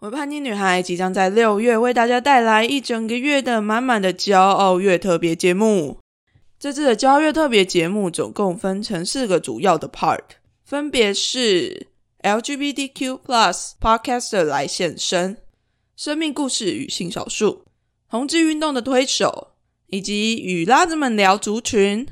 我叛逆女孩即将在六月为大家带来一整个月的满满的骄傲月特别节目。这次的骄傲月特别节目总共分成四个主要的 part，分别是 LGBTQ+ Podcaster 来现身、生命故事与性少数、同志运动的推手，以及与拉子们聊族群。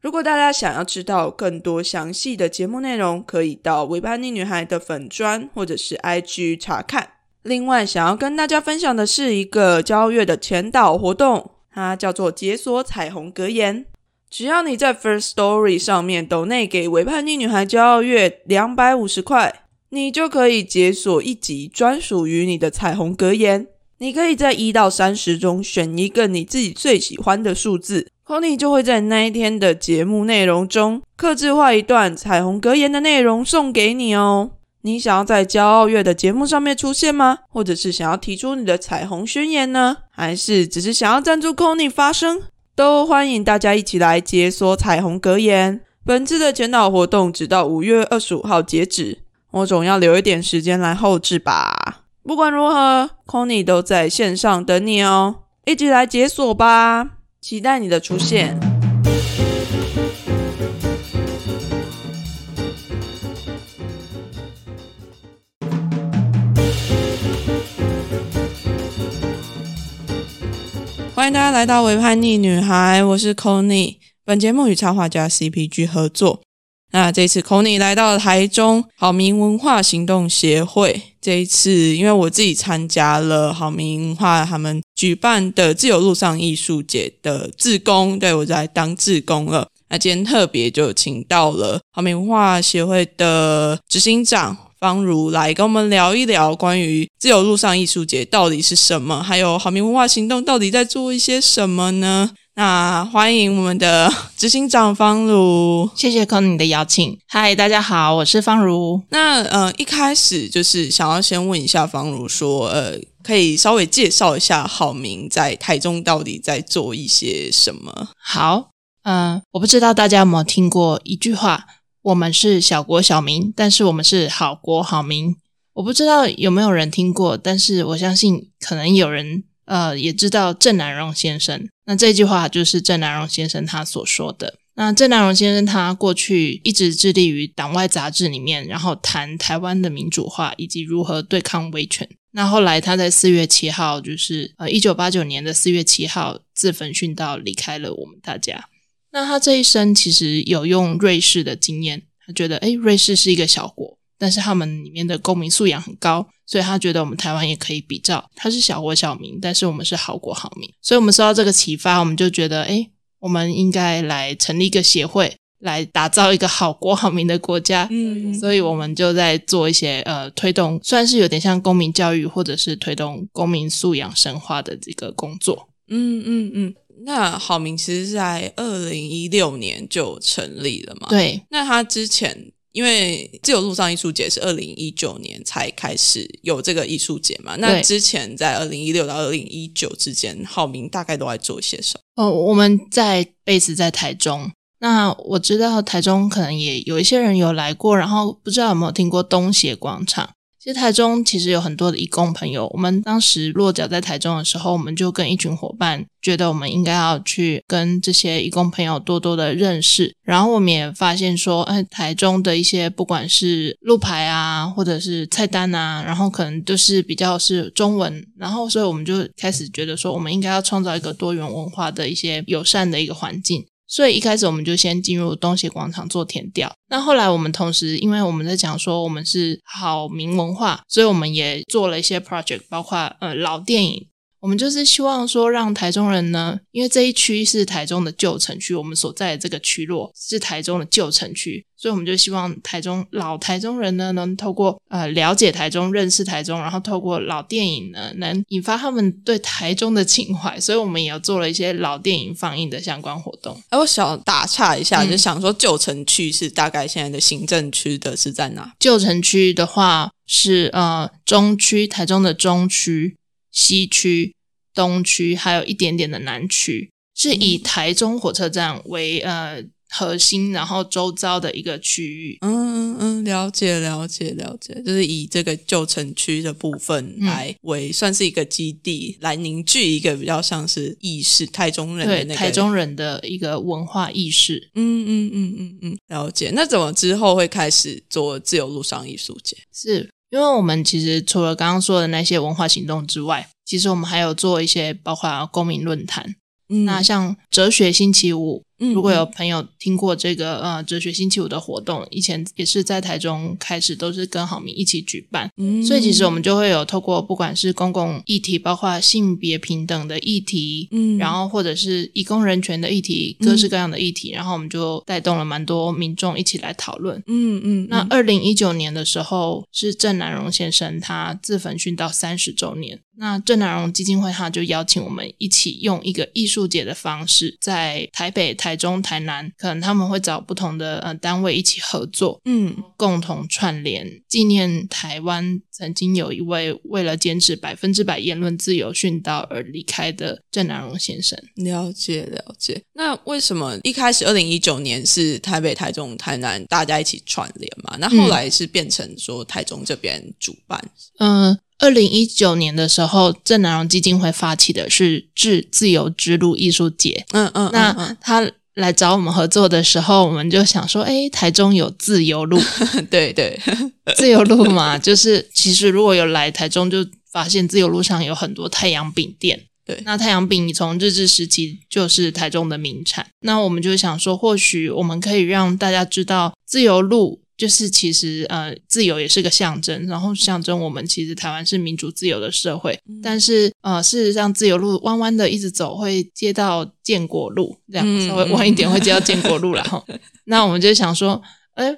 如果大家想要知道更多详细的节目内容，可以到维叛逆女孩的粉砖或者是 IG 查看。另外，想要跟大家分享的是一个交月的前导活动，它叫做解锁彩虹格言。只要你在 First Story 上面抖内给维叛逆女孩骄傲月两百五十块，你就可以解锁一集专属于你的彩虹格言。你可以在一到三十中选一个你自己最喜欢的数字，Conny 就会在那一天的节目内容中，刻制化一段彩虹格言的内容送给你哦。你想要在骄傲月的节目上面出现吗？或者是想要提出你的彩虹宣言呢？还是只是想要赞助 Conny 发声？都欢迎大家一起来解锁彩虹格言。本次的前导活动直到五月二十五号截止，我总要留一点时间来后置吧。不管如何，Conny 都在线上等你哦，一起来解锁吧！期待你的出现。欢迎大家来到《维叛逆女孩》，我是 Conny 本节目与插画家 CPG 合作。那这次 c o n y 来到台中好民文化行动协会。这一次，因为我自己参加了好民文化他们举办的自由路上艺术节的志工，对我在当志工了。那今天特别就请到了好民文化协会的执行长。方如来跟我们聊一聊关于自由路上艺术节到底是什么，还有好民文化行动到底在做一些什么呢？那欢迎我们的 执行长方如，谢谢 Conny 的邀请。嗨，大家好，我是方如。那呃，一开始就是想要先问一下方如，说呃，可以稍微介绍一下好明在台中到底在做一些什么？好，嗯，我不知道大家有没有听过一句话。我们是小国小民，但是我们是好国好民。我不知道有没有人听过，但是我相信可能有人呃也知道郑南荣先生。那这句话就是郑南荣先生他所说的。那郑南荣先生他过去一直致力于党外杂志里面，然后谈台湾的民主化以及如何对抗威权。那后来他在四月七号，就是呃一九八九年的四月七号自焚殉道，离开了我们大家。那他这一生其实有用瑞士的经验，他觉得，诶瑞士是一个小国，但是他们里面的公民素养很高，所以他觉得我们台湾也可以比照，他是小国小民，但是我们是好国好民，所以我们受到这个启发，我们就觉得，诶我们应该来成立一个协会，来打造一个好国好民的国家。嗯，所以我们就在做一些呃推动，算是有点像公民教育，或者是推动公民素养深化的这个工作。嗯嗯嗯。那好明其实是在二零一六年就成立了嘛？对。那他之前因为自由路上艺术节是二零一九年才开始有这个艺术节嘛？那之前在二零一六到二零一九之间，好明大概都在做些什么？哦，我们在 base 在台中。那我知道台中可能也有一些人有来过，然后不知道有没有听过东协广场。其实台中其实有很多的义工朋友，我们当时落脚在台中的时候，我们就跟一群伙伴觉得我们应该要去跟这些义工朋友多多的认识，然后我们也发现说，哎，台中的一些不管是路牌啊，或者是菜单啊，然后可能都是比较是中文，然后所以我们就开始觉得说，我们应该要创造一个多元文化的一些友善的一个环境。所以一开始我们就先进入东协广场做填调。那后来我们同时，因为我们在讲说我们是好民文化，所以我们也做了一些 project，包括呃老电影。我们就是希望说，让台中人呢，因为这一区是台中的旧城区，我们所在的这个区落是台中的旧城区，所以我们就希望台中老台中人呢，能透过呃了解台中、认识台中，然后透过老电影呢，能引发他们对台中的情怀。所以我们也有做了一些老电影放映的相关活动。哎，我想打岔一下，就想说旧城区是大概现在的行政区的是在哪？旧城区的话是呃中区，台中的中区。西区、东区，还有一点点的南区，是以台中火车站为呃核心，然后周遭的一个区域。嗯嗯，了解了解了解，就是以这个旧城区的部分来为算是一个基地，来凝聚一个比较像是意识，台中人的对那个台中人的一个文化意识。嗯嗯嗯嗯嗯，了解。那怎么之后会开始做自由路上艺术节？是因为我们其实除了刚刚说的那些文化行动之外，其实我们还有做一些包括公民论坛。嗯那像哲学星期五，嗯如果有朋友听过这个呃哲学星期五的活动，以前也是在台中开始，都是跟好民一起举办。嗯所以其实我们就会有透过不管是公共议题，包括性别平等的议题，嗯然后或者是义工人权的议题，各式各样的议题，然后我们就带动了蛮多民众一起来讨论。嗯嗯，那二零一九年的时候，是郑南荣先生他自焚殉道三十周年。那郑南荣基金会他就邀请我们一起用一个艺术节的方式，在台北、台中、台南，可能他们会找不同的呃单位一起合作，嗯共同串联纪念台湾曾经有一位为了坚持百分之百言论自由殉道而离开的郑南荣先生。了解了解。那为什么一开始二零一九年是台北、台中、台南大家一起串联嘛？那后来是变成说台中这边主办。嗯，二零一九年的时候，郑南荣基金会发起的是“致自由之路”艺术节。嗯嗯，那嗯他来找我们合作的时候，我们就想说，哎，台中有自由路，嗯 对对，自由路嘛，就是其实如果有来台中，就发现自由路上有很多太阳饼店。对那太阳饼从日治时期就是台中的名产。那我们就想说，或许我们可以让大家知道，自由路就是其实呃，自由也是个象征，然后象征我们其实台湾是民主自由的社会。但是呃，事实上，自由路弯弯的一直走，会接到建国路，这样嗯稍微弯一点会接到建国路然后，那我们就想说，哎，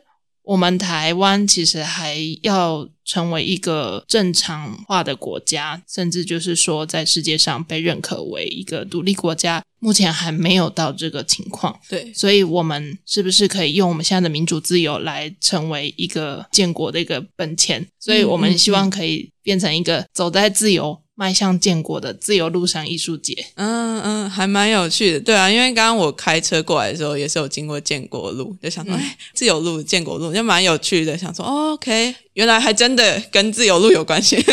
我们台湾其实还要成为一个正常化的国家，甚至就是说在世界上被认可为一个独立国家，目前还没有到这个情况。对，所以，我们是不是可以用我们现在的民主自由来成为一个建国的一个本钱？所以我们希望可以变成一个走在自由、迈向建国的自由路上艺术节。嗯嗯，还蛮有趣的。对啊，因为刚刚我开车过来的时候，也是有经过建国路，就想说，嗯哎、自由路、建国路就蛮有趣的。想说、哦、，OK，原来还真的跟自由路有关系。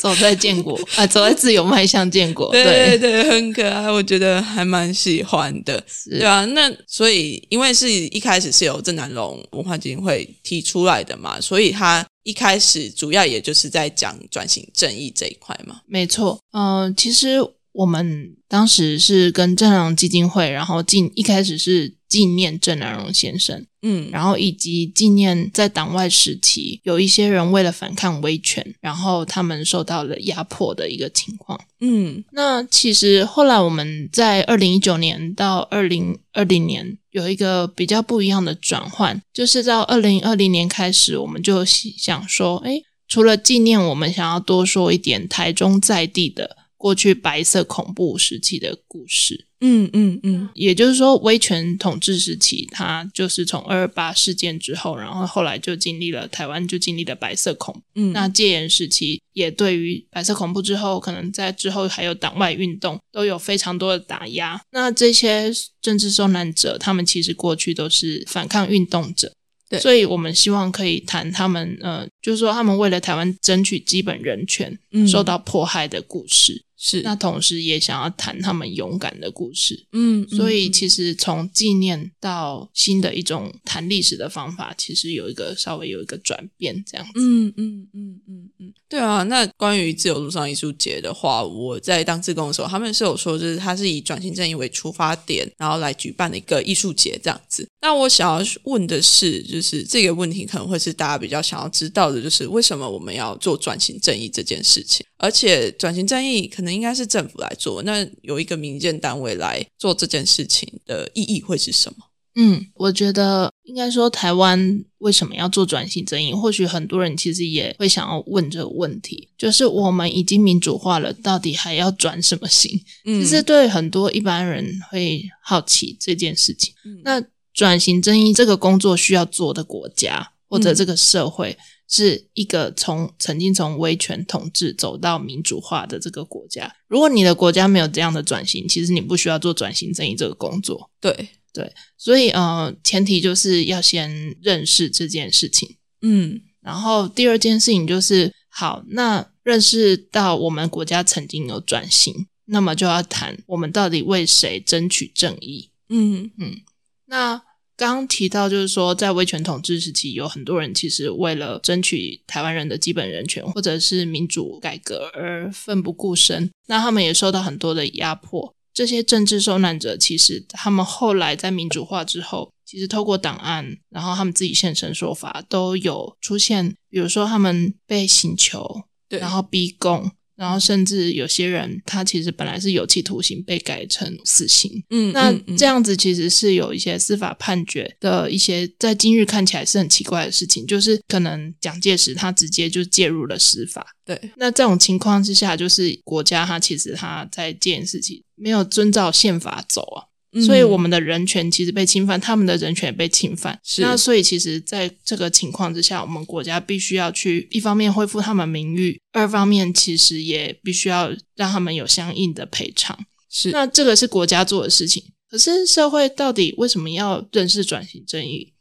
走在建国啊、走在自由，迈向建国。对对对，很可爱，我觉得还蛮喜欢的。是对啊，那所以因为是一开始是由郑南龙文化基金会提出来的嘛，所以他一开始主要也就是在讲转型正义这一块嘛。没错，呃，其实我们当时是跟正良基金会，然后进一开始是纪念郑南榕先生，嗯，然后以及纪念在党外时期有一些人为了反抗威权，然后他们受到了压迫的一个情况。嗯那其实后来我们在二零一九年到二零二零年有一个比较不一样的转换，就是到二零二零年开始，我们就想说，哎，除了纪念，我们想要多说一点台中在地的过去白色恐怖时期的故事。嗯嗯嗯也就是说，威权统治时期，它就是从二二八事件之后，然后后来就经历了台湾就经历了白色恐怖。嗯，那戒严时期也对于白色恐怖之后，可能在之后还有党外运动，都有非常多的打压。那这些政治受难者，他们其实过去都是反抗运动者。对所以我们希望可以谈他们，呃，就是说他们为了台湾争取基本人权，嗯受到迫害的故事。是那同时也想要谈他们勇敢的故事。嗯，所以嗯其实从纪念到新的一种谈历史的方法，其实有一个稍微有一个转变，这样子。嗯嗯嗯嗯嗯，对啊。那关于自由路上艺术节的话，我在当志工的时候，他们是有说，就是它是以转型正义为出发点，然后来举办的一个艺术节这样子。那我想要问的是，就是这个问题可能会是大家比较想要知道的，就是为什么我们要做转型正义这件事情？而且转型正义可能应该是政府来做，那有一个民间单位来做这件事情的意义会是什么？嗯，我觉得应该说台湾为什么要做转型正义？或许很多人其实也会想要问这个问题，就是我们已经民主化了，到底还要转什么型？嗯其实对很多一般人会好奇这件事情。嗯那转型正义这个工作需要做的国家或者嗯这个社会，是一个从曾经从威权统治走到民主化的这个国家。如果你的国家没有这样的转型，其实你不需要做转型正义这个工作。对对，所以呃，前提就是要先认识这件事情。嗯然后第二件事情就是，好，那认识到我们国家曾经有转型，那么就要谈我们到底为谁争取正义。嗯嗯那刚刚提到，就是说，在威权统治时期，有很多人其实为了争取台湾人的基本人权或者是民主改革而奋不顾身，那他们也受到很多的压迫。这些政治受难者，其实他们后来在民主化之后，其实透过档案，然后他们自己现身说法，都有出现，比如说他们被刑求，对，然后逼供，然后甚至有些人他其实本来是有期徒刑，被改成死刑。嗯那这样子其实是有一些司法判决的一些，在今日看起来是很奇怪的事情，就是可能蒋介石他直接就介入了司法。对，那这种情况之下，就是国家他其实他在这件事情没有遵照宪法走啊，所以我们的人权其实被侵犯，他们的人权也被侵犯。是那所以其实在这个情况之下，我们国家必须要去一方面恢复他们名誉，二方面其实也必须要让他们有相应的赔偿。是那这个是国家做的事情，可是社会到底为什么要认识转型正义？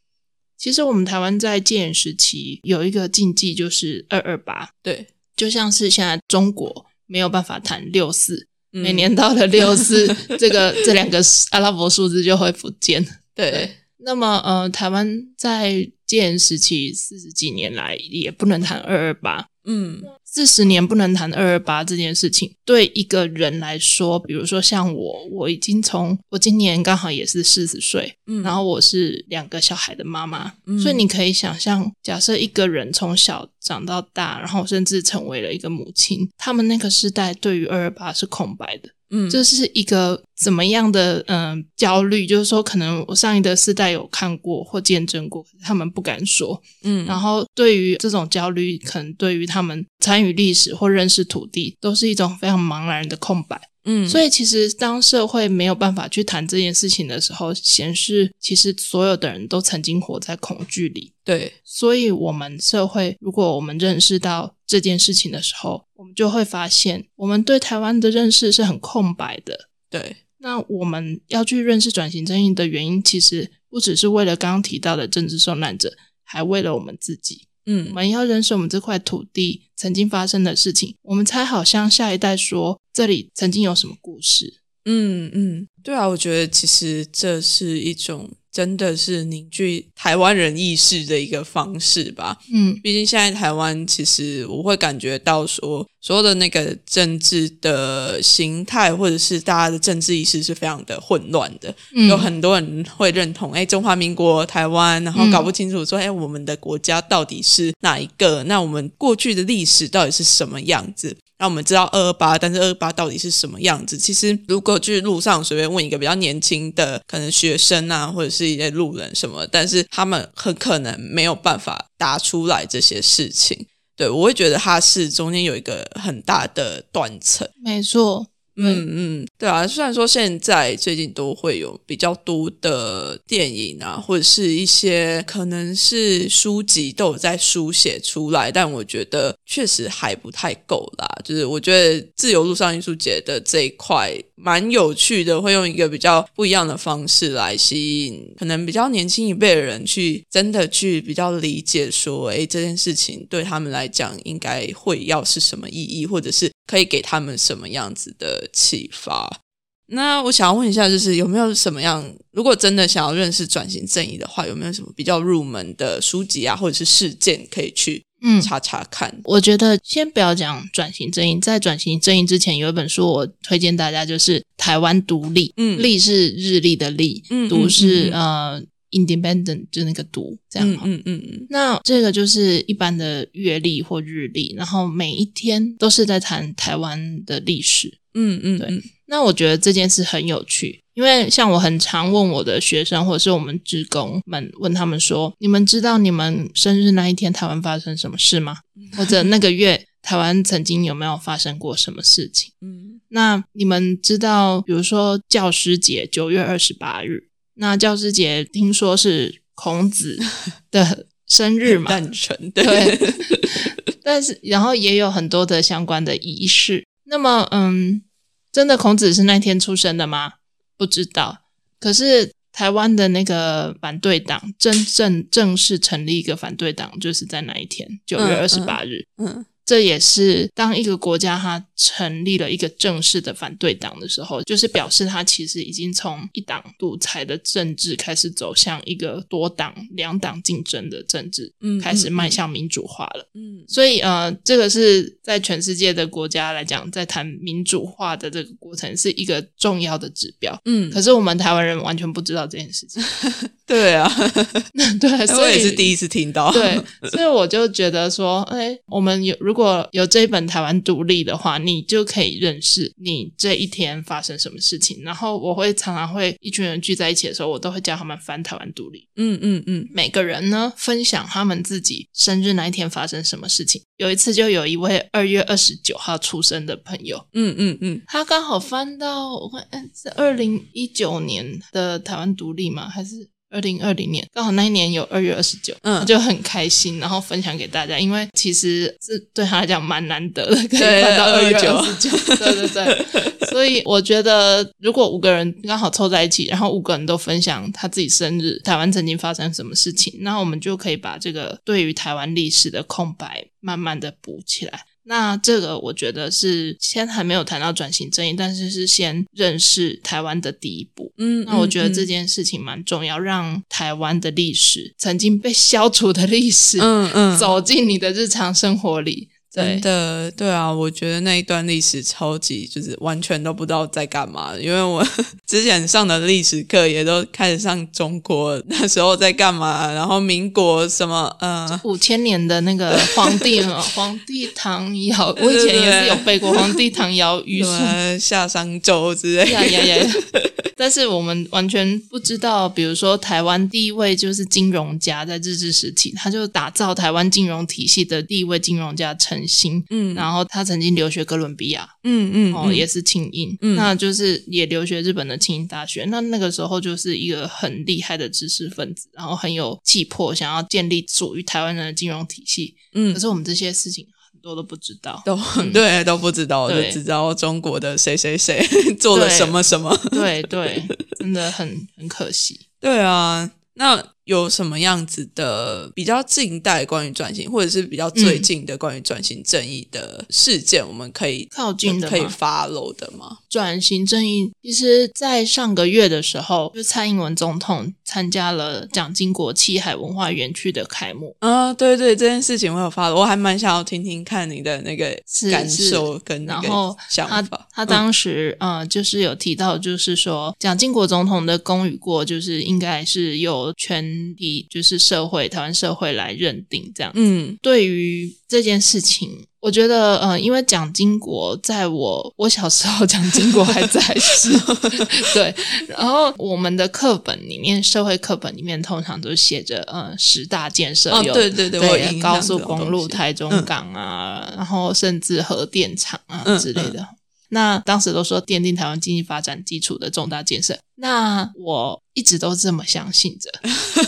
其实我们台湾在戒严时期有一个禁忌，就是二二八，对，就像是现在中国没有办法谈六四，嗯。每年到了 六四，这个这两个阿拉伯数字就会不见。对。那么呃，台湾在戒严时期四十几年来也不能谈二二八，嗯。四十年不能谈二二八这件事情，对一个人来说，比如说像我，我已经从我今年刚好也是四十岁，嗯。然后我是两个小孩的妈妈，嗯。所以你可以想象，假设一个人从小长到大，然后甚至成为了一个母亲，他们那个时代对于二二八是空白的，嗯这是一个怎么样的嗯、呃焦虑？就是说，可能我上一的世代有看过或见证过，可是他们不敢说。嗯然后对于这种焦虑，可能对于他们参与历史或认识土地，都是一种非常茫然的空白。嗯所以，其实当社会没有办法去谈这件事情的时候，显示其实所有的人都曾经活在恐惧里。对所以，我们社会如果我们认识到这件事情的时候，我们就会发现，我们对台湾的认识是很空白的。对那我们要去认识转型正义的原因，其实不只是为了刚刚提到的政治受难者，还为了我们自己。嗯我们要认识我们这块土地曾经发生的事情，我们才好向下一代说这里曾经有什么故事。嗯嗯，对啊，我觉得其实这是一种真的是凝聚台湾人意识的一个方式吧。嗯毕竟现在台湾，其实我会感觉到说，所有的那个政治的形态，或者是大家的政治意识是非常的混乱的。嗯有很多人会认同，哎，中华民国台湾，然后搞不清楚说，哎、我们的国家到底是哪一个？那我们过去的历史到底是什么样子？让我们知道二二八，但是二二八到底是什么样子？其实如果去路上随便问一个比较年轻的，可能学生啊，或者是一些路人什么，但是他们很可能没有办法答出来这些事情。对我会觉得它是中间有一个很大的断层。没错，嗯嗯，对啊，虽然说现在最近都会有比较多的电影啊，或者是一些可能是书籍都有在书写出来，但我觉得确实还不太够啦。就是我觉得自由路上艺术节的这一块蛮有趣的，会用一个比较不一样的方式来吸引可能比较年轻一辈的人去真的去比较理解说，诶，这件事情对他们来讲应该会要是什么意义，或者是可以给他们什么样子的启发。那我想要问一下，就是有没有什么样，如果真的想要认识转型正义的话，有没有什么比较入门的书籍啊，或者是事件可以去嗯，查查看？我觉得先不要讲转型正义，在转型正义之前，有一本书我推荐大家，就是《台湾独立》。嗯立是日历的立，嗯独是呃 independent，就那个读这样嗯。嗯嗯嗯那这个就是一般的月历或日历，然后每一天都是在谈台湾的历史。嗯嗯，对嗯那我觉得这件事很有趣，因为像我很常问我的学生或者是我们职工们，问他们说：“你们知道你们生日那一天台湾发生什么事吗？或者那个月台湾曾经有没有发生过什么事情？嗯那你们知道，比如说教师节九月二十八日，那教师节听说是孔子的生日嘛？诞辰，对对，但是然后也有很多的相关的仪式。那么，嗯，真的孔子是那天出生的吗？不知道。可是台湾的那个反对党真正正式成立一个反对党，就是在那一天，九月二十八日。嗯这也是当一个国家它成立了一个正式的反对党的时候，就是表示他其实已经从一党独裁的政治开始走向一个多党、两党竞争的政治，嗯开始迈向民主化了。嗯所以呃，这个是在全世界的国家来讲，在谈民主化的这个过程是一个重要的指标。嗯，可是我们台湾人完全不知道这件事情，对啊，对，所 我以也是第一次听到。对，所以我就觉得说，哎，我们有如果有这一本台湾独立的话，你就可以认识你这一天发生什么事情。然后我会常常会一群人聚在一起的时候，我都会叫他们翻台湾独立。嗯嗯嗯每个人呢分享他们自己生日那一天发生什么事情。有一次就有一位二月二十九号出生的朋友，嗯嗯嗯，他刚好翻到我看嗯是二零一九年的台湾独立吗？还是二零二零年？刚好那一年有二月二十九，嗯就很开心，然后分享给大家，因为其实是对他来讲蛮难得的，可以对翻到二月29二十九，对对对。所以我觉得，如果五个人刚好凑在一起，然后五个人都分享他自己生日，台湾曾经发生什么事情，那我们就可以把这个对于台湾历史的空白慢慢的补起来。那这个我觉得是先还没有谈到转型正义，但是是先认识台湾的第一步。嗯，那我觉得嗯这件事情蛮重要，让台湾的历史曾经被消除的历史，嗯嗯走进你的日常生活里。真，的，对啊，我觉得那一段历史超级就是完全都不知道在干嘛，因为我 之前上的历史课也都开始上中国 那时候在干嘛，然后民国什么，呃，五千年的那个 皇帝嘛，皇帝唐尧，我以前也是有背过皇帝唐尧虞什书么夏商周之类呀呀呀！但是我们完全不知道，比如说台湾第一位就是金融家，在日治时期，他就打造台湾金融体系的第一位金融家陈兴。嗯然后他曾经留学哥伦比亚，嗯嗯哦，嗯也是庆应，嗯那就是也留学日本的庆应大学。那那个时候就是一个很厉害的知识分子，然后很有气魄，想要建立属于台湾人的金融体系。嗯可是我们这些事情很多都不知道。都 对都不知道，我就只知道中国的谁谁谁 做了什么什么。对对，真的很很可惜。对啊，那有什么样子的比较近代关于转型，或者是比较最近的关于转型正义的事件，我们可以靠近的可以吗 follow 的吗？转型正义，其实，在上个月的时候，就蔡英文总统参加了蒋经国七海文化园区的开幕。啊，对对，这件事情我有 follow，我还蛮想要听听看你的那个感受跟那然后个想他法。他当时呃，就是有提到，就是说蒋经国总统的功与过，就是应该是有全体就是社会台湾社会来认定这样。嗯对于这件事情，我觉得呃，因为蒋经国在我我小时候，蒋经国还在世，对。然后我们的课本里面，社会课本里面通常都写着呃十大建设哦有对对对高速公路、台中嗯港啊，然后甚至核电厂啊嗯之类的。那当时都说奠定台湾经济发展基础的重大建设，那我一直都这么相信着，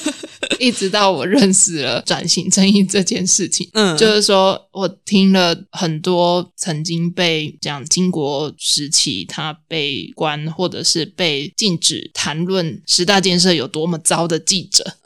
一直到我认识了转型正义这件事情。嗯，就是说我听了很多曾经被讲经国时期他被关或者是被禁止谈论十大建设有多么糟的记者，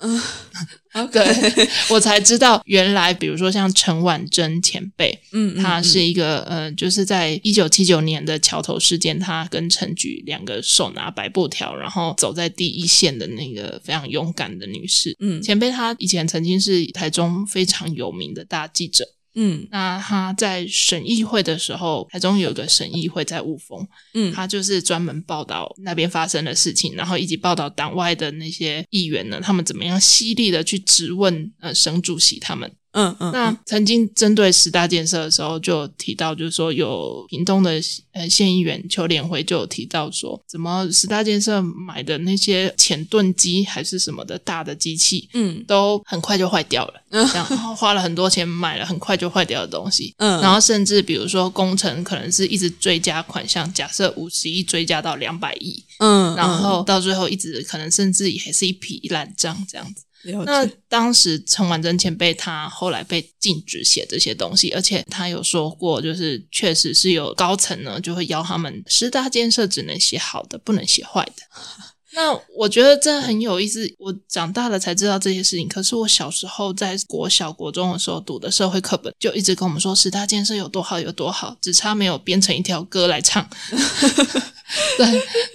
对，我才知道原来比如说像陈婉珍前辈，嗯，他嗯是一个呃，就是在一九七九年的桥头事件，他跟陈菊两个手拿白布条，然后走在第一线的那个非常勇敢的女士。嗯前辈她以前曾经是台中非常有名的大记者。嗯那他在省议会的时候，台中有个省议会在雾峰，嗯他就是专门报道那边发生的事情，然后以及报道党外的那些议员呢，他们怎么样犀利的去质问呃省主席他们。嗯嗯，那曾经针对十大建设的时候，就有提到，就是说有屏东的呃县议员邱连辉就有提到说，怎么十大建设买的那些前盾机还是什么的大的机器，嗯。都很快就坏掉了，这样然后花了很多钱买了很快就坏掉的东西，嗯，然后甚至比如说工程可能是一直追加款项，假设五十亿追加到两百亿，嗯，然后到最后一直可能甚至还是一匹烂账这样子。了那当时陈婉珍前辈他后来被禁止写这些东西，而且他有说过，就是确实是有高层呢就会邀他们十大建设只能写好的，不能写坏的。那我觉得这很有意思。我长大了才知道这些事情，可是我小时候在国小、国中的时候读的社会课本，就一直跟我们说十大建设有多好有多好，只差没有编成一条歌来唱。对，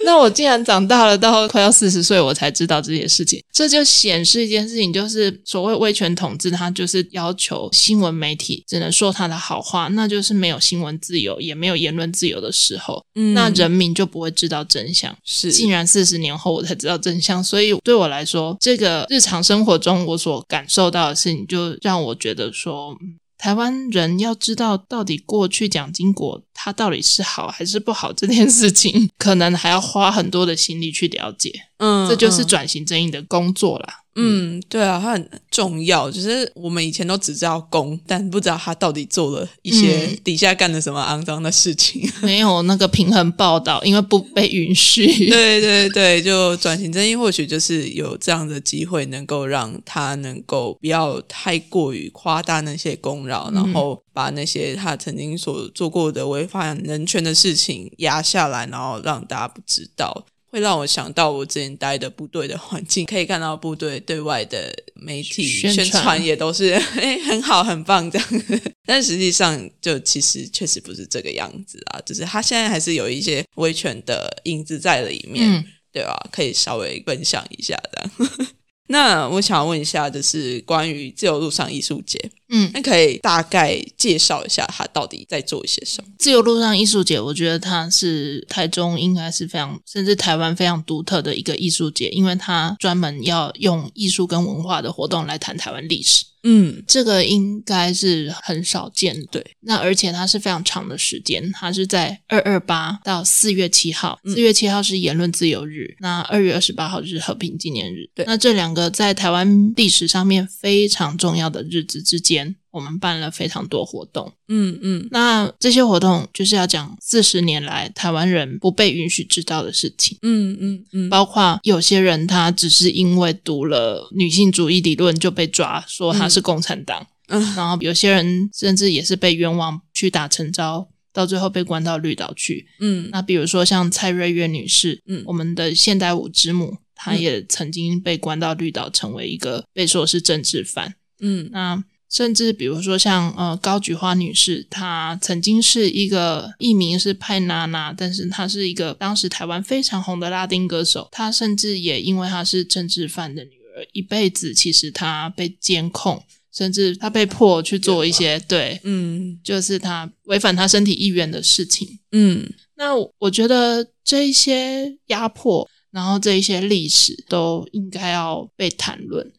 那我竟然长大了，到快要四十岁，我才知道这些事情，这就显示一件事情，就是所谓威权统治，它就是要求新闻媒体只能说他的好话，那就是没有新闻自由，也没有言论自由的时候，那人民就不会知道真相。是，竟然四十年后我才知道真相，所以对我来说，这个日常生活中我所感受到的事情，就让我觉得说。台湾人要知道到底过去蒋经国他到底是好还是不好这件事情，可能还要花很多的心力去了解。嗯，这就是转型正义的工作啦。嗯，对啊，它很重要。就是我们以前都只知道公，但不知道他到底做了一些底下干了什么肮脏的事情。没有那个平衡报道，因为不被允许。对对对，就转型正义，或许就是有这样的机会，能够让他能够不要太过于夸大那些功劳，然后把那些他曾经所做过的违反人权的事情压下来，然后让大家不知道。会让我想到我之前待的部队的环境，可以看到部队对外的媒体宣传也都是 哎很好很棒这样，但实际上就其实确实不是这个样子啊，就是他现在还是有一些威权的影子在里面，对吧？可以稍微分享一下的。那我想问一下，就是关于自由路上艺术节，嗯，那可以大概介绍一下他到底在做一些什么？自由路上艺术节，我觉得它是台中应该是非常，甚至台湾非常独特的一个艺术节，因为它专门要用艺术跟文化的活动来谈台湾历史。嗯，这个应该是很少见，对。那而且它是非常长的时间，它是在二二八到四月七号，四月七号是言论自由日，那二月二十八号是和平纪念日。对，那这两个在台湾历史上面非常重要的日子之间。我们办了非常多活动，嗯嗯，那这些活动就是要讲四十年来台湾人不被允许知道的事情，嗯嗯嗯，包括有些人他只是因为读了女性主义理论就被抓，说他是共产党，嗯，然后有些人甚至也是被冤枉去打成招，到最后被关到绿岛去，嗯，那比如说像蔡瑞月女士，嗯，我们的现代舞之母，她也曾经被关到绿岛，成为一个被说是政治犯，嗯，那。甚至比如说像呃高菊花女士，她曾经是一个艺名是派娜娜，但是她是一个当时台湾非常红的拉丁歌手。她甚至也因为她是政治犯的女儿，一辈子其实她被监控，甚至她被迫去做一些对，嗯，就是她违反她身体意愿的事情。嗯，那我觉得这一些压迫，然后这一些历史都应该要被谈论。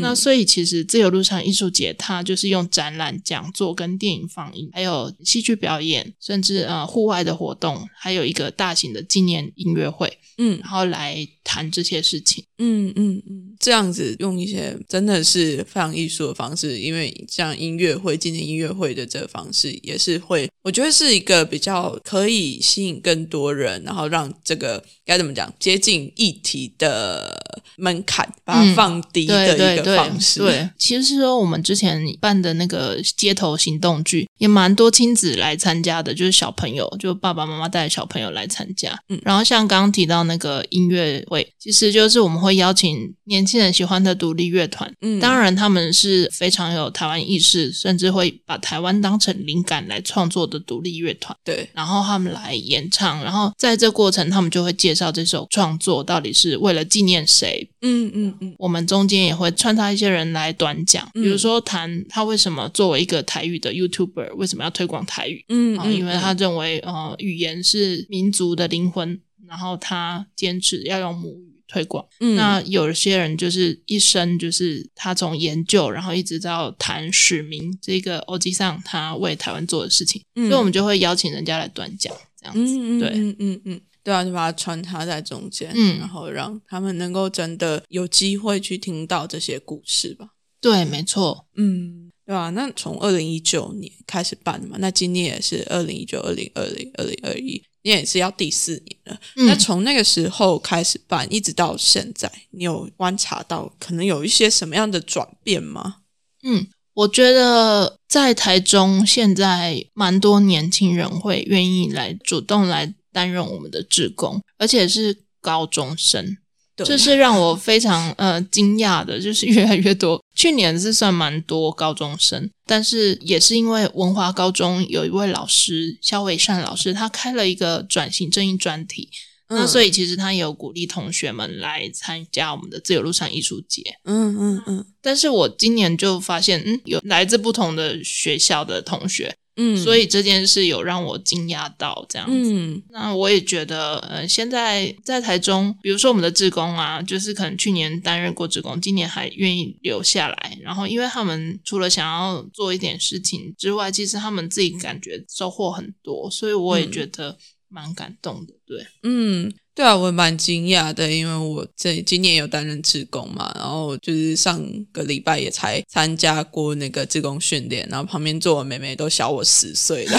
那所以其实自由路上艺术节，它就是用展览、讲座、跟电影放映，还有戏剧表演，甚至呃户外的活动，还有一个大型的纪念音乐会，嗯，然后来谈这些事情。嗯嗯嗯，这样子用一些真的是非常艺术的方式，因为像音乐会、纪念音乐会的这个方式，也是会，我觉得是一个比较可以吸引更多人，然后让这个该怎么讲，接近议题的门槛把它放低的一个方式。对，其实是说我们之前办的那个街头行动剧，也蛮多亲子来参加的，就是小朋友，就爸爸妈妈带着小朋友来参加。嗯，然后像刚刚提到那个音乐会，其实就是我们。会邀请年轻人喜欢的独立乐团，嗯，当然他们是非常有台湾意识，甚至会把台湾当成灵感来创作的独立乐团，对。然后他们来演唱，然后在这过程，他们就会介绍这首创作到底是为了纪念谁，嗯嗯嗯。我们中间也会穿插一些人来短讲，比如说谈他为什么作为一个台语的 YouTuber，为什么要推广台语，嗯嗯，因为他认为呃语言是民族的灵魂，然后他坚持要用母语。推广，那有些人就是一生就是他从研究，然后一直到谈使命这个欧吉上他为台湾做的事情，所以我们就会邀请人家来短讲这样子，对，嗯嗯嗯，对啊，就把它穿插在中间，嗯，然后让他们能够真的有机会去听到这些故事吧。对，没错，嗯，对啊？那从二零一九年开始办的嘛，那今年也是二零一九、二零二零、二零二一。你也是要第四年了，那从那个时候开始办，一直到现在，你有观察到可能有一些什么样的转变吗？嗯，我觉得在台中现在蛮多年轻人会愿意来主动来担任我们的志工，而且是高中生。对这是让我非常呃惊讶的，就是越来越多。去年是算蛮多高中生，但是也是因为文华高中有一位老师肖伟善老师，他开了一个转型正义专题，那所以以其实他也有鼓励同学们来参加我们的自由路上艺术节。嗯嗯嗯但是我今年就发现，嗯，有来自不同的学校的同学，嗯，所以这件事有让我惊讶到这样子。嗯那我也觉得，呃，现在在台中，比如说我们的志工啊，就是可能去年担任过志工，今年还愿意留下来。然后，因为他们除了想要做一点事情之外，其实他们自己感觉收获很多，所以我也嗯觉得蛮感动的。对，嗯，对啊，我蛮惊讶的，因为我这今年有担任志工嘛，然后就是上个礼拜也才参加过那个志工训练，然后旁边坐的妹妹都小我十岁了，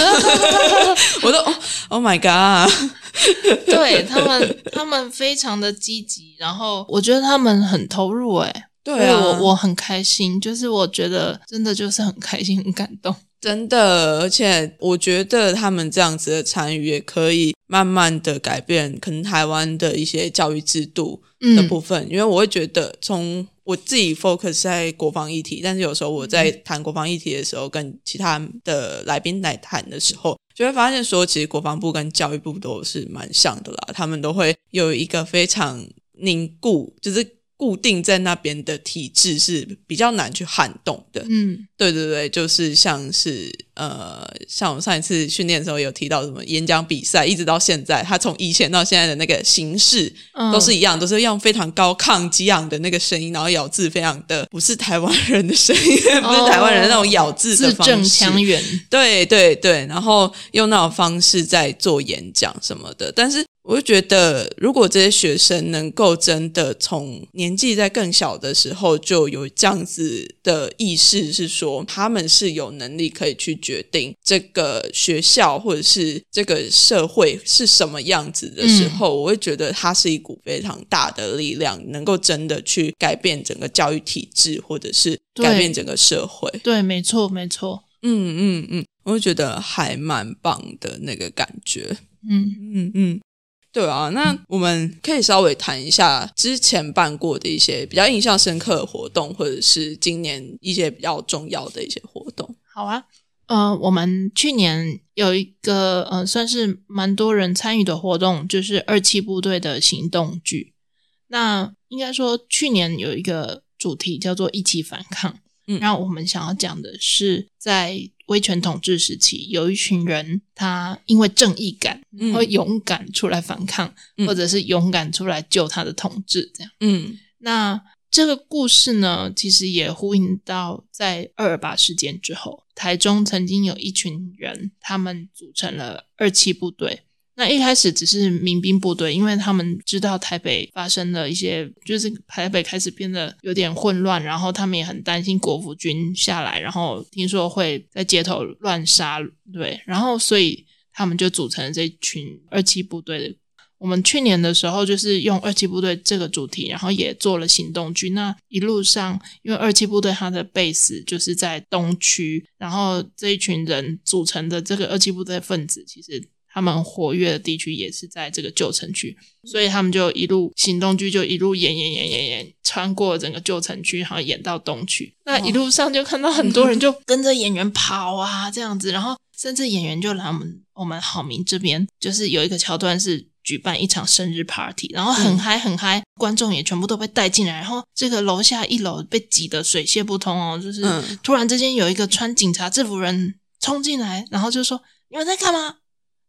我都 oh, oh my god，对他们，他们非常的积极，然后我觉得他们很投入、欸，所以对啊，我我很开心，就是我觉得真的就是很开心，很感动。真的，而且我觉得他们这样子的参与也可以慢慢的改变可能台湾的一些教育制度的嗯部分，因为我会觉得从我自己 focus 在国防议题，但是有时候我在谈国防议题的时候，跟其他的来宾来谈的时候，就会发现说，其实国防部跟教育部都是蛮像的啦，他们都会有一个非常凝固，就是固定在那边的体制是比较难去撼动的。嗯对对对，就是像是呃，像我上一次训练的时候有提到什么演讲比赛，一直到现在，他从以前到现在的那个形式嗯，都是一样，都是用非常高亢激昂的那个声音，然后咬字非常的不是台湾人的声音，不是台湾人那种咬字的字正。腔圆。对对对，然后用那种方式在做演讲什么的。但是我就觉得，如果这些学生能够真的从年纪在更小的时候就有这样子的意识，是说他们是有能力可以去决定这个学校或者是这个社会是什么样子的时候，我会觉得它是一股非常大的力量，能够真的去改变整个教育体制，或者是改变整个社会。对，没错，没错。嗯嗯嗯，我就觉得还蛮棒的那个感觉。嗯，嗯嗯，对啊，那我们可以稍微谈一下之前办过的一些比较印象深刻的活动，或者是今年一些比较重要的一些活动。好啊。呃，我们去年有一个呃，算是蛮多人参与的活动，就是二七部队的行动剧。那应该说，去年有一个主题叫做“一起反抗”。嗯然后我们想要讲的是，在威权统治时期，有一群人他因为正义感，嗯会勇敢出来反抗，嗯或者是勇敢出来救他的统治，这样。嗯那这个故事呢，其实也呼应到在二二八事件之后，台中曾经有一群人，他们组成了二七部队。那一开始只是民兵部队，因为他们知道台北发生了一些，就是台北开始变得有点混乱，然后他们也很担心国府军下来，然后听说会在街头乱杀，对，然后所以他们就组成了这群二七部队的我们去年的时候就是用二七部队这个主题，然后也做了行动剧。那一路上，因为二七部队它的 base 就是在东区，然后这一群人组成的这个二七部队分子，其实他们活跃的地区也是在这个旧城区，所以他们就一路行动剧就一路演演演演演，穿过整个旧城区，然后演到东区。那一路上就看到很多人就跟着演员跑啊，这样子，然后甚至演员就来我们我们好明这边，就是有一个桥段是。举办一场生日 party，然后很嗨很嗨，观众也全部都被带进来，然后这个楼下一楼被挤得水泄不通哦，就是嗯突然之间有一个穿警察制服人冲进来，然后就说：“你们在干嘛？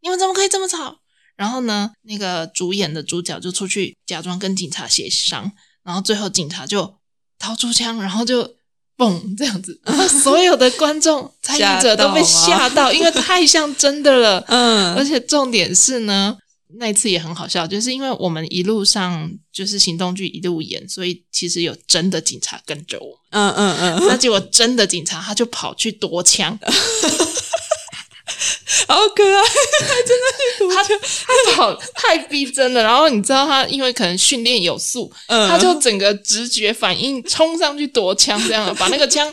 你们怎么可以这么吵？”然后呢，那个主演的主角就出去假装跟警察协商，然后最后警察就掏出枪，然后就嘣这样子，然后所有的观众参与者都被吓到，因为太像真的了。嗯而嗯且重点是呢，那一次也很好笑，就是因为我们一路上就是行动剧一路演，所以其实有真的警察跟着我。嗯嗯嗯，那结果真的警察他就跑去夺枪，好可爱，真的是独他他跑太逼真了。然后你知道他因为可能训练有素，嗯他就整个直觉反应冲上去夺枪，这样把那个枪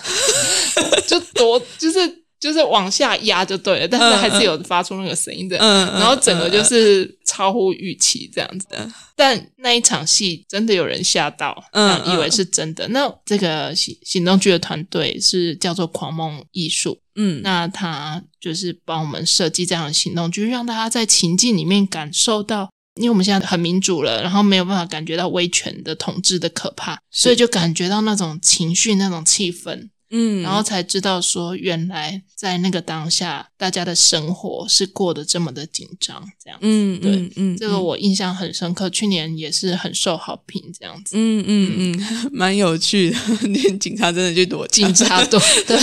就夺就是。就是往下压就对了，但是还是有发出那个声音的。嗯，然后整个就是超乎预期这样子的。但那一场戏真的有人吓到，嗯，以为是真的。那这个行行动剧的团队是叫做狂梦艺术，嗯，那他就是帮我们设计这样的行动剧，让大家在情境里面感受到。因为我们现在很民主了，然后没有办法感觉到威权的统治的可怕，所以就感觉到那种情绪、那种气氛，嗯，然后才知道说，原来在那个当下，大家的生活是过得这么的紧张，这样，嗯，对，嗯，这个我印象很深刻，去年也是很受好评，这样子，嗯嗯嗯，蛮有趣的，连警察真的去躲，警察躲，对，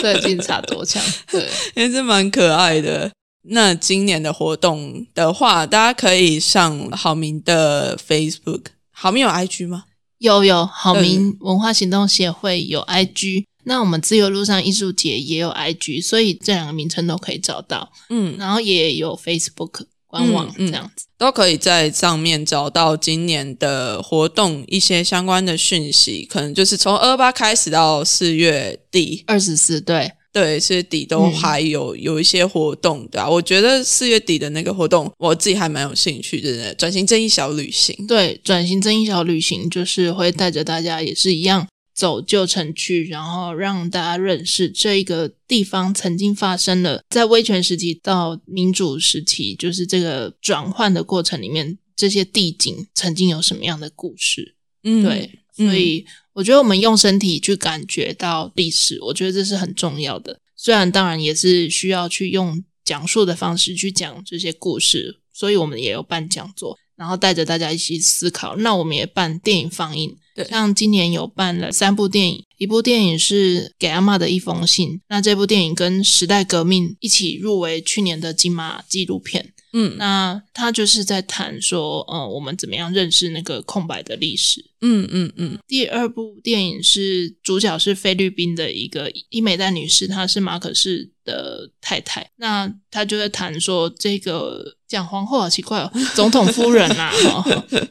对，警察躲枪，对，也是蛮可爱的。那今年的活动的话，大家可以上好明的 Facebook。好明有 IG 吗？有有，好明文化行动协会有 IG。那我们自由路上艺术节也有 IG，所以这两个名称都可以找到。嗯，然后也有 Facebook 官网这样子，都可以在上面找到今年的活动一些相关的讯息。可能就是从二八开始到四月底二十四，对。对，四月底都还有有一些活动，对啊，我觉得四月底的那个活动，我自己还蛮有兴趣的。转型正义小旅行，对，转型正义小旅行就是会带着大家也是一样走旧城区，然后让大家认识这一个地方曾经发生了在威权时期到民主时期，就是这个转换的过程里面，这些地景曾经有什么样的故事？嗯，对，所以。我觉得我们用身体去感觉到历史，我觉得这是很重要的。虽然当然也是需要去用讲述的方式去讲这些故事，所以我们也有办讲座，然后带着大家一起思考。那我们也办电影放映，像今年有办了三部电影，一部电影是给阿妈的一封信，那这部电影跟时代革命一起入围去年的金马纪录片。嗯，那他就是在谈说，呃，我们怎么样认识那个空白的历史？嗯嗯嗯。第二部电影是主角是菲律宾的一个伊美代女士，她是马可士的太太。那她就在谈说，这个讲皇后好奇怪哦，总统夫人呐，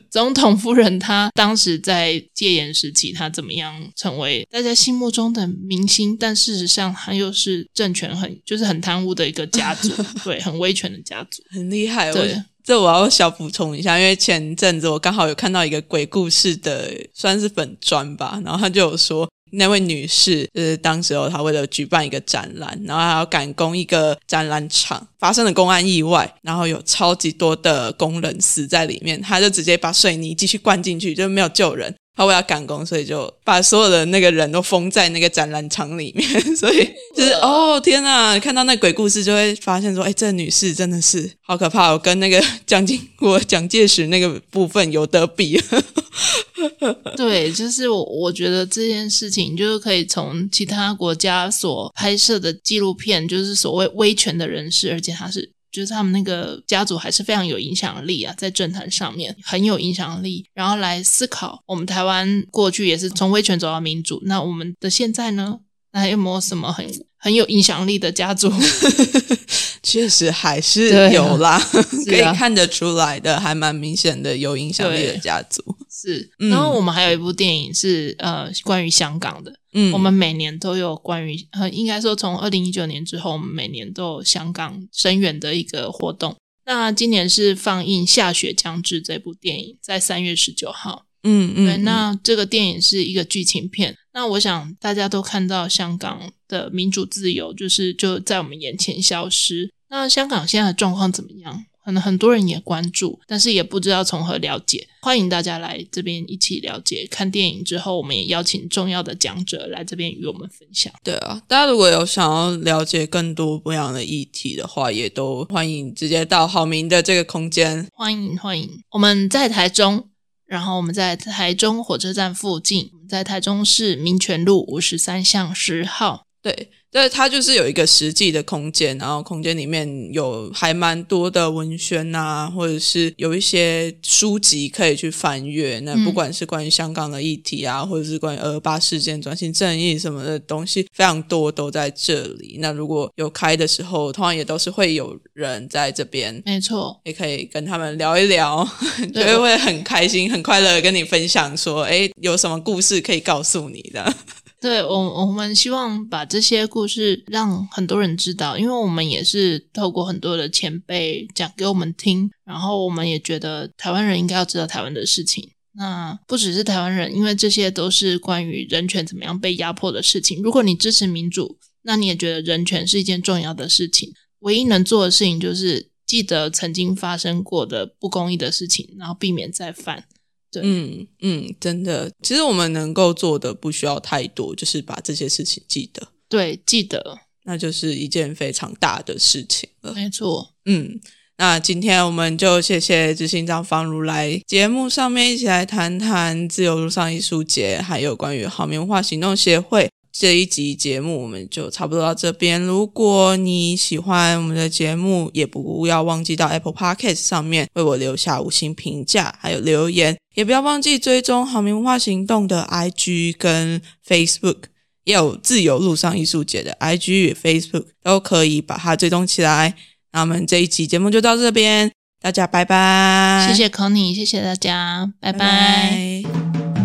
总统夫人她当时在戒严时期，她怎么样成为大家心目中的明星？但事实上，她又是政权很就是很贪污的一个家族，对，很威权的家族。很厉害，对，这我要小补充一下，因为前阵子我刚好有看到一个鬼故事的，算是粉砖吧，然后他就有说那位女士，就是当时候她为了举办一个展览，然后还要赶工一个展览场，发生了公安意外，然后有超级多的工人死在里面，她就直接把水泥继续灌进去，就没有救人。他为了赶工，所以就把所有的那个人都封在那个展览场里面。所以就是哦天呐，看到那鬼故事就会发现说，哎，这女士真的是好可怕，我跟那个蒋经国、蒋介石那个部分有得比。对，就是我我觉得这件事情就是可以从其他国家所拍摄的纪录片，就是所谓威权的人士，而且他是。就是他们那个家族还是非常有影响力啊，在政坛上面很有影响力，然后来思考我们台湾过去也是从威权走到民主，那我们的现在呢？那有没有什么很很有影响力的家族？确实还是有啦，可以看得出来的，还蛮明显的有影响力的家族。是，然后我们还有一部电影是呃关于香港的。嗯，我们每年都有关于呃，应该说从二零一九年之后，我们每年都有香港声援的一个活动。那今年是放映《下雪将至》这部电影，在三月十九号。嗯嗯，对，那这个电影是一个剧情片。那我想大家都看到香港的民主自由，就是就在我们眼前消失。那香港现在的状况怎么样？可能很多人也关注，但是也不知道从何了解。欢迎大家来这边一起了解。看电影之后，我们也邀请重要的讲者来这边与我们分享。对啊，大家如果有想要了解更多不一样的议题的话，也都欢迎直接到好明的这个空间。欢迎欢迎，我们在台中，然后我们在台中火车站附近，在台中市民权路五十三巷十号。对。对，它就是有一个实际的空间，然后空间里面有还蛮多的文宣啊，或者是有一些书籍可以去翻阅。那不管是关于香港的议题啊，或者是关于二八事件、转型正义什么的东西，非常多都在这里。那如果有开的时候，通常也都是会有人在这边，没错，也可以跟他们聊一聊，就会很开心、很快乐，跟你分享说，哎，有什么故事可以告诉你的。对我，我们希望把这些故事让很多人知道，因为我们也是透过很多的前辈讲给我们听，然后我们也觉得台湾人应该要知道台湾的事情。那不只是台湾人，因为这些都是关于人权怎么样被压迫的事情。如果你支持民主，那你也觉得人权是一件重要的事情。唯一能做的事情就是记得曾经发生过的不公义的事情，然后避免再犯。对，嗯嗯，真的，其实我们能够做的不需要太多，就是把这些事情记得。对，记得，那就是一件非常大的事情了。没错，嗯。那今天我们就谢谢执行长方如来节目上面一起来谈谈自由路上艺术节，还有关于好民文化行动协会这一集节目，我们就差不多到这边。如果你喜欢我们的节目，也不要忘记到 Apple Podcast 上面为我留下五星评价，还有留言，也不要忘记追踪好民文化行动的 IG 跟 Facebook，也有自由路上艺术节的 IG 与 Facebook，都可以把它追踪起来。那我们这一集节目就到这边，大家拜拜。谢谢 Conny，谢谢大家，拜拜。